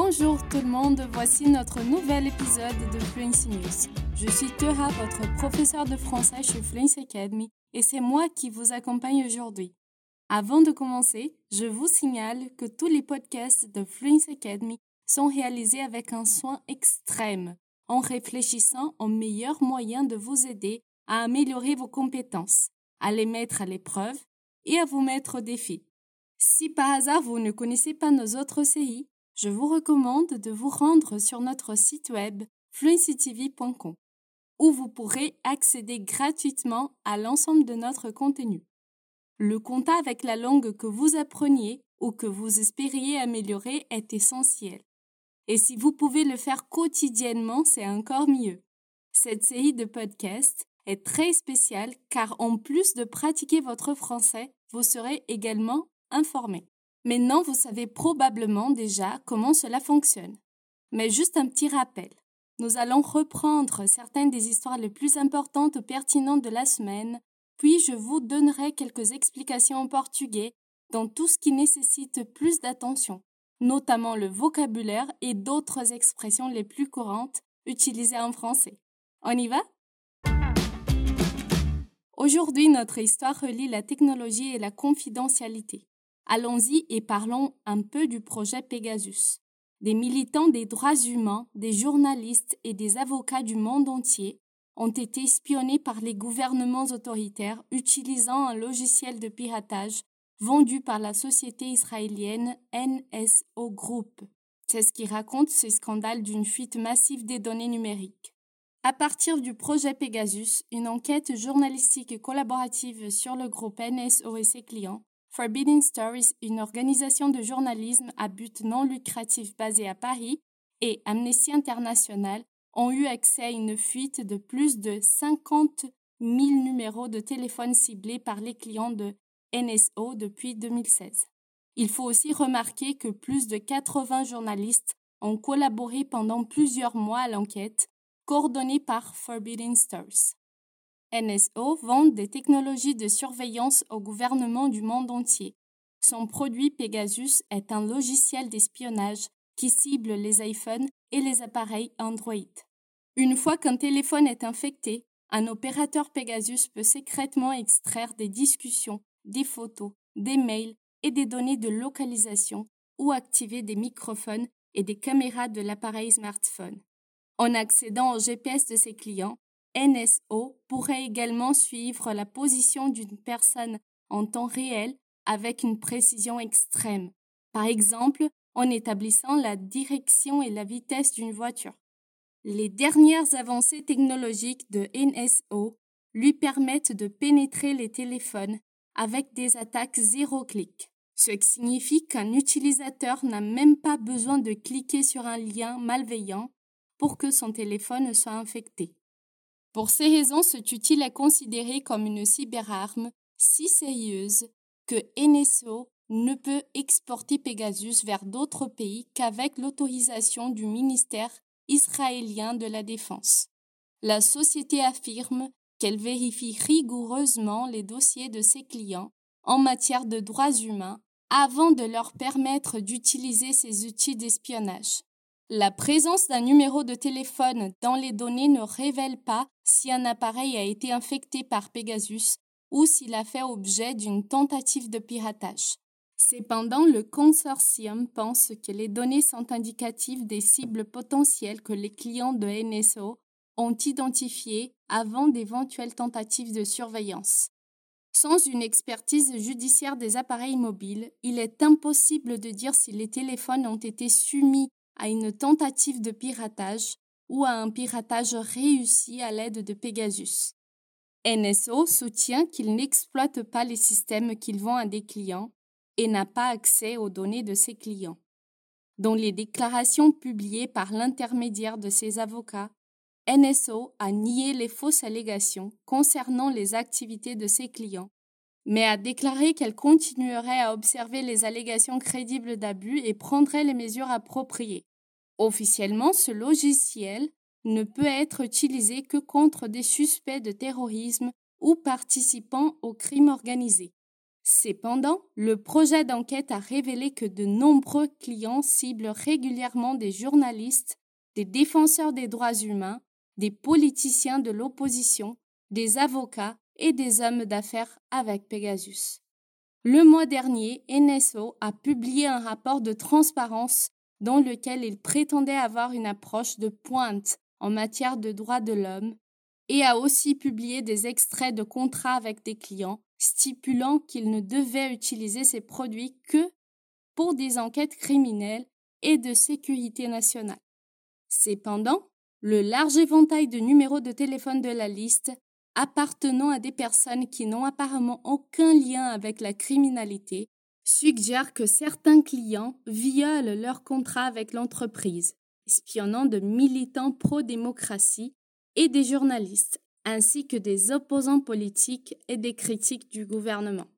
Bonjour tout le monde, voici notre nouvel épisode de Fluency News. Je suis Teura, votre professeur de français chez Fluency Academy, et c'est moi qui vous accompagne aujourd'hui. Avant de commencer, je vous signale que tous les podcasts de Fluency Academy sont réalisés avec un soin extrême, en réfléchissant aux meilleurs moyens de vous aider à améliorer vos compétences, à les mettre à l'épreuve et à vous mettre au défi. Si par hasard vous ne connaissez pas nos autres séries, je vous recommande de vous rendre sur notre site web fluencytv.com où vous pourrez accéder gratuitement à l'ensemble de notre contenu. Le contact avec la langue que vous appreniez ou que vous espériez améliorer est essentiel. Et si vous pouvez le faire quotidiennement, c'est encore mieux. Cette série de podcasts est très spéciale car en plus de pratiquer votre français, vous serez également informé. Maintenant, vous savez probablement déjà comment cela fonctionne. Mais juste un petit rappel. Nous allons reprendre certaines des histoires les plus importantes ou pertinentes de la semaine, puis je vous donnerai quelques explications en portugais dans tout ce qui nécessite plus d'attention, notamment le vocabulaire et d'autres expressions les plus courantes utilisées en français. On y va? Aujourd'hui, notre histoire relie la technologie et la confidentialité. Allons-y et parlons un peu du projet Pegasus. Des militants des droits humains, des journalistes et des avocats du monde entier ont été espionnés par les gouvernements autoritaires utilisant un logiciel de piratage vendu par la société israélienne NSO Group. C'est ce qui raconte ce scandale d'une fuite massive des données numériques. À partir du projet Pegasus, une enquête journalistique collaborative sur le groupe NSO et ses clients Forbidden Stories, une organisation de journalisme à but non lucratif basée à Paris, et Amnesty International ont eu accès à une fuite de plus de 50 000 numéros de téléphone ciblés par les clients de NSO depuis 2016. Il faut aussi remarquer que plus de 80 journalistes ont collaboré pendant plusieurs mois à l'enquête, coordonnée par Forbidden Stories. NSO vend des technologies de surveillance au gouvernement du monde entier. Son produit Pegasus est un logiciel d'espionnage qui cible les iPhones et les appareils Android. Une fois qu'un téléphone est infecté, un opérateur Pegasus peut secrètement extraire des discussions, des photos, des mails et des données de localisation ou activer des microphones et des caméras de l'appareil smartphone. En accédant au GPS de ses clients, NSO pourrait également suivre la position d'une personne en temps réel avec une précision extrême, par exemple en établissant la direction et la vitesse d'une voiture. Les dernières avancées technologiques de NSO lui permettent de pénétrer les téléphones avec des attaques zéro clic, ce qui signifie qu'un utilisateur n'a même pas besoin de cliquer sur un lien malveillant pour que son téléphone soit infecté. Pour ces raisons, cet outil est considéré comme une cyberarme si sérieuse que NSO ne peut exporter Pegasus vers d'autres pays qu'avec l'autorisation du ministère israélien de la Défense. La société affirme qu'elle vérifie rigoureusement les dossiers de ses clients en matière de droits humains avant de leur permettre d'utiliser ces outils d'espionnage. La présence d'un numéro de téléphone dans les données ne révèle pas si un appareil a été infecté par Pegasus ou s'il a fait objet d'une tentative de piratage. Cependant, le consortium pense que les données sont indicatives des cibles potentielles que les clients de NSO ont identifiées avant d'éventuelles tentatives de surveillance. Sans une expertise judiciaire des appareils mobiles, il est impossible de dire si les téléphones ont été soumis à une tentative de piratage ou à un piratage réussi à l'aide de Pegasus. NSO soutient qu'il n'exploite pas les systèmes qu'il vend à des clients et n'a pas accès aux données de ses clients. Dans les déclarations publiées par l'intermédiaire de ses avocats, NSO a nié les fausses allégations concernant les activités de ses clients, mais a déclaré qu'elle continuerait à observer les allégations crédibles d'abus et prendrait les mesures appropriées. Officiellement, ce logiciel ne peut être utilisé que contre des suspects de terrorisme ou participants au crime organisé. Cependant, le projet d'enquête a révélé que de nombreux clients ciblent régulièrement des journalistes, des défenseurs des droits humains, des politiciens de l'opposition, des avocats et des hommes d'affaires avec Pegasus. Le mois dernier, NSO a publié un rapport de transparence dans lequel il prétendait avoir une approche de pointe en matière de droits de l'homme et a aussi publié des extraits de contrats avec des clients stipulant qu'il ne devait utiliser ces produits que pour des enquêtes criminelles et de sécurité nationale. Cependant, le large éventail de numéros de téléphone de la liste appartenant à des personnes qui n'ont apparemment aucun lien avec la criminalité suggère que certains clients violent leur contrat avec l'entreprise, espionnant de militants pro-démocratie et des journalistes, ainsi que des opposants politiques et des critiques du gouvernement.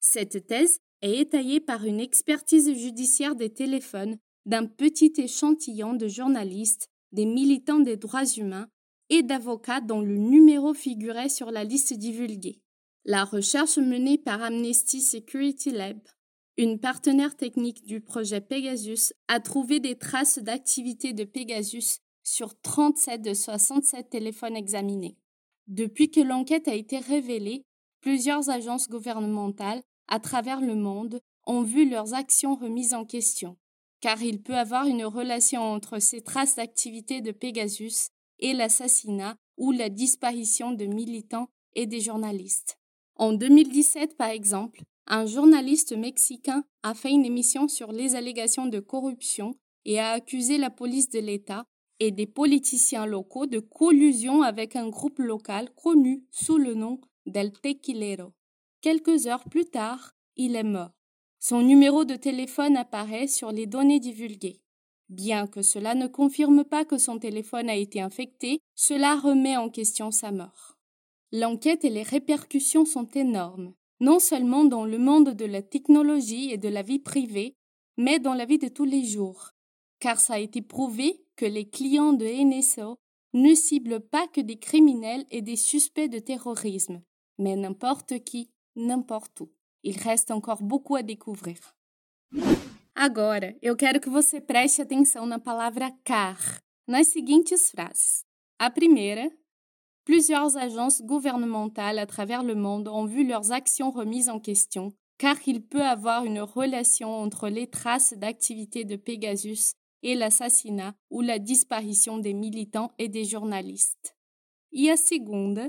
Cette thèse est étayée par une expertise judiciaire des téléphones d'un petit échantillon de journalistes, des militants des droits humains et d'avocats dont le numéro figurait sur la liste divulguée. La recherche menée par Amnesty Security Lab, une partenaire technique du projet Pegasus, a trouvé des traces d'activité de Pegasus sur 37 de 67 téléphones examinés. Depuis que l'enquête a été révélée, plusieurs agences gouvernementales à travers le monde ont vu leurs actions remises en question, car il peut avoir une relation entre ces traces d'activité de Pegasus et l'assassinat ou la disparition de militants et des journalistes. En 2017, par exemple, un journaliste mexicain a fait une émission sur les allégations de corruption et a accusé la police de l'État et des politiciens locaux de collusion avec un groupe local connu sous le nom del Tequilero. Quelques heures plus tard, il est mort. Son numéro de téléphone apparaît sur les données divulguées. Bien que cela ne confirme pas que son téléphone a été infecté, cela remet en question sa mort. L'enquête et les répercussions sont énormes, non seulement dans le monde de la technologie et de la vie privée, mais dans la vie de tous les jours, car ça a été prouvé que les clients de NSO ne ciblent pas que des criminels et des suspects de terrorisme, mais n'importe qui, n'importe où. Il reste encore beaucoup à découvrir. Agora, eu quero que você preste atenção na palavra car, nas seguintes frases. A primeira, plusieurs agences gouvernementales à travers le monde ont vu leurs actions remises en question, car il peut avoir une relation entre les traces d'activité de Pegasus et l'assassinat ou la disparition des militants et des journalistes. Et a segunda,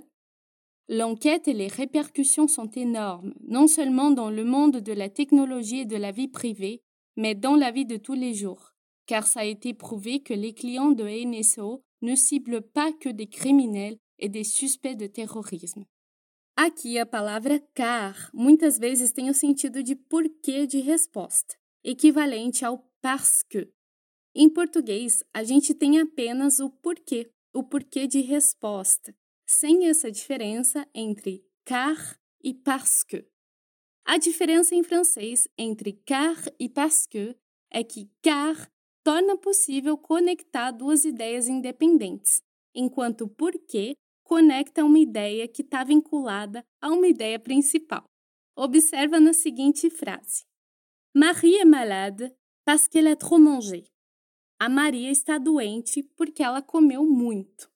l'enquête et les répercussions sont énormes, non seulement dans le monde de la technologie et de la vie privée, mais dans la vie de tous les jours, car ça a été prouvé que les clients de NSO ne ciblent pas que des criminels e des suspects de terrorisme. Aqui a palavra car muitas vezes tem o sentido de porquê de resposta, equivalente ao parce que, Em português, a gente tem apenas o porquê, o porquê de resposta, sem essa diferença entre car e parce que. A diferença em francês entre car e parce que é que car torna possível conectar duas ideias independentes, enquanto porquê conecta uma ideia que está vinculada a uma ideia principal. Observa na seguinte frase: Marie est malade parce qu'elle a trop mangé. A Maria está doente porque ela comeu muito.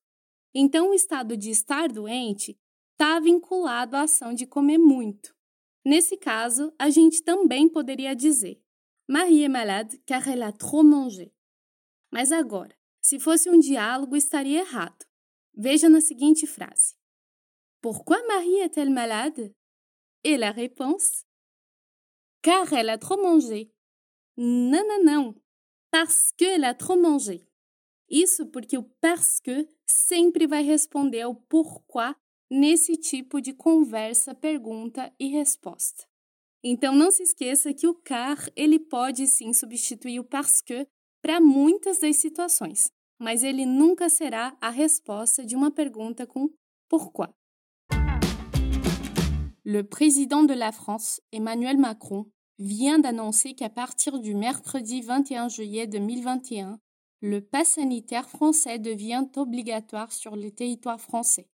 Então, o estado de estar doente está vinculado à ação de comer muito. Nesse caso, a gente também poderia dizer Marie est malade car elle a trop mangé. Mas agora, se fosse um diálogo, estaria errado. Veja na seguinte frase: Pourquoi Marie est-elle malade? Et la réponse: Car elle a trop mangé. Não, não, não parce qu'elle a trop mangé. Isso porque o parce que sempre vai responder ao pourquoi nesse tipo de conversa, pergunta e resposta. Então não se esqueça que o car ele pode sim substituir o parce que para muitas das situações, mas ele nunca será a resposta de uma pergunta com pourquoi. Le président de la France, Emmanuel Macron, vient d'annoncer qu'à partir du mercredi 21 juillet 2021, le pass sanitaire français devient obligatoire sur le territoire français.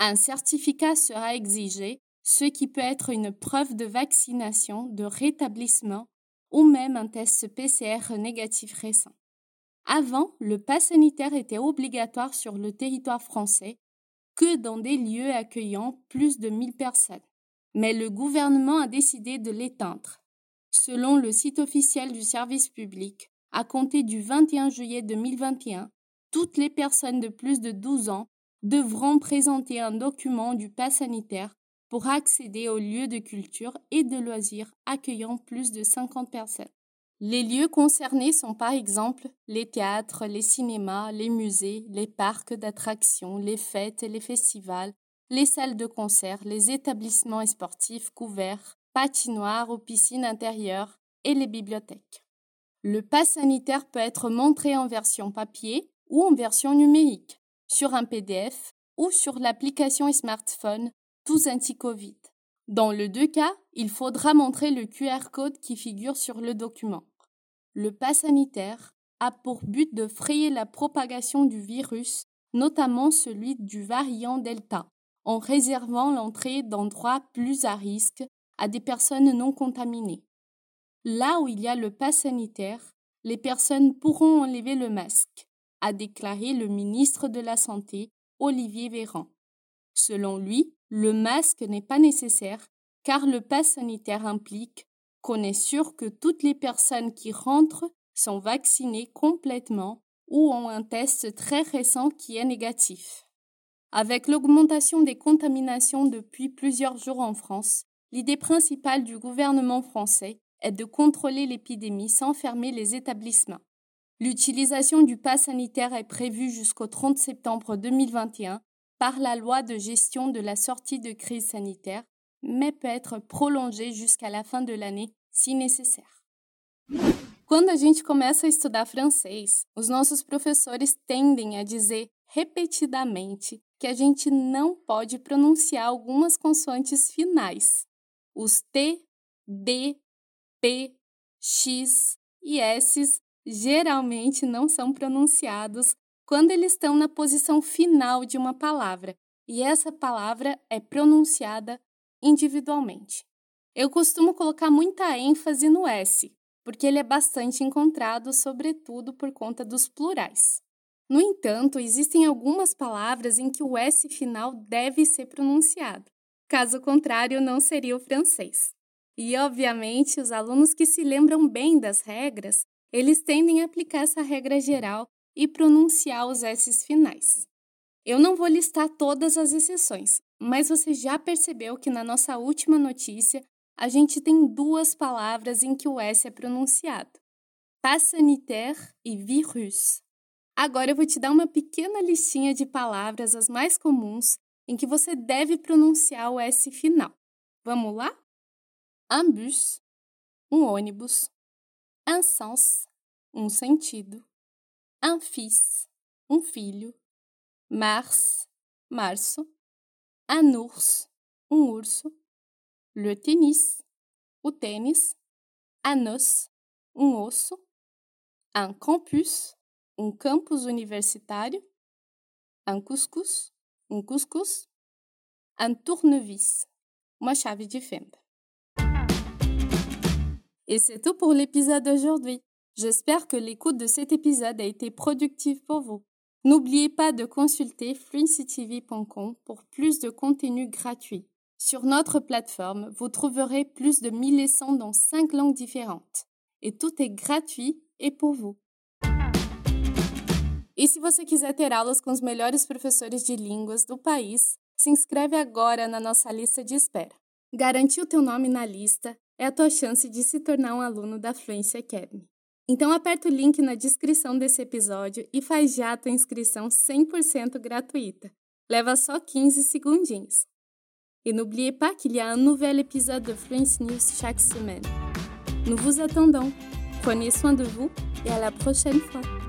Un certificat sera exigé ce qui peut être une preuve de vaccination, de rétablissement ou même un test PCR négatif récent. Avant, le pass sanitaire était obligatoire sur le territoire français que dans des lieux accueillant plus de 1000 personnes. Mais le gouvernement a décidé de l'éteindre. Selon le site officiel du service public, à compter du 21 juillet 2021, toutes les personnes de plus de 12 ans devront présenter un document du pass sanitaire pour accéder aux lieux de culture et de loisirs accueillant plus de 50 personnes. Les lieux concernés sont par exemple les théâtres, les cinémas, les musées, les parcs d'attractions, les fêtes et les festivals, les salles de concert, les établissements sportifs couverts, patinoires ou piscines intérieures et les bibliothèques. Le pass sanitaire peut être montré en version papier ou en version numérique, sur un PDF ou sur l'application smartphone tous anti-Covid. Dans le deux cas, il faudra montrer le QR code qui figure sur le document. Le pass sanitaire a pour but de frayer la propagation du virus, notamment celui du variant Delta, en réservant l'entrée d'endroits plus à risque à des personnes non contaminées. Là où il y a le pass sanitaire, les personnes pourront enlever le masque, a déclaré le ministre de la Santé, Olivier Véran. Selon lui, le masque n'est pas nécessaire car le pass sanitaire implique qu'on est sûr que toutes les personnes qui rentrent sont vaccinées complètement ou ont un test très récent qui est négatif. Avec l'augmentation des contaminations depuis plusieurs jours en France, l'idée principale du gouvernement français est de contrôler l'épidémie sans fermer les établissements. L'utilisation du pass sanitaire est prévue jusqu'au 30 septembre 2021 par la loi de gestion de la sortie de crise sanitaire, mais peut être prolongée jusqu'à la fin de l'année se necessário. Quando a gente começa a estudar francês, os nossos professores tendem a dizer repetidamente que a gente não pode pronunciar algumas consoantes finais. Os T, D, P, X e S geralmente não são pronunciados quando eles estão na posição final de uma palavra, e essa palavra é pronunciada individualmente. Eu costumo colocar muita ênfase no S, porque ele é bastante encontrado, sobretudo por conta dos plurais. No entanto, existem algumas palavras em que o S final deve ser pronunciado. Caso contrário, não seria o francês. E, obviamente, os alunos que se lembram bem das regras, eles tendem a aplicar essa regra geral e pronunciar os S's finais. Eu não vou listar todas as exceções, mas você já percebeu que na nossa última notícia a gente tem duas palavras em que o S é pronunciado: pass sanitaire e virus. Agora eu vou te dar uma pequena listinha de palavras, as mais comuns, em que você deve pronunciar o S final. Vamos lá? Un bus, um ônibus. Un sens, um sentido un fils, um filho, mars, março, un ours, um urso, le tennis, o tênis, un os, um osso, un campus, um campus universitário, un couscous, um cuscuz, un tournevis, uma chave de fenda. Et c'est tout pour l'épisode d'aujourd'hui. J'espère que l'écoute de cet épisode a été productive pour vous. N'oubliez pas de consulter fluencytv.com pour plus de contenu gratuit. Sur notre plateforme, vous trouverez plus de 1000 leçons dans 5 langues différentes. Et tout est gratuit et pour vous. E se você quiser ter aulas com os melhores professores de línguas do país, se inscreve agora na nossa lista de espera. Garantir o teu nome na lista é a tua chance de se tornar um aluno da Fluency Academy. Então aperta o link na descrição desse episódio e faz já a tua inscrição 100% gratuita. Leva só 15 segundinhos. Et n'oubliez pas qu'il y a un nouvel épisode de Fluence News chaque semaine. Nous vous attendons. Prenez soin de vous et à la prochaine fois.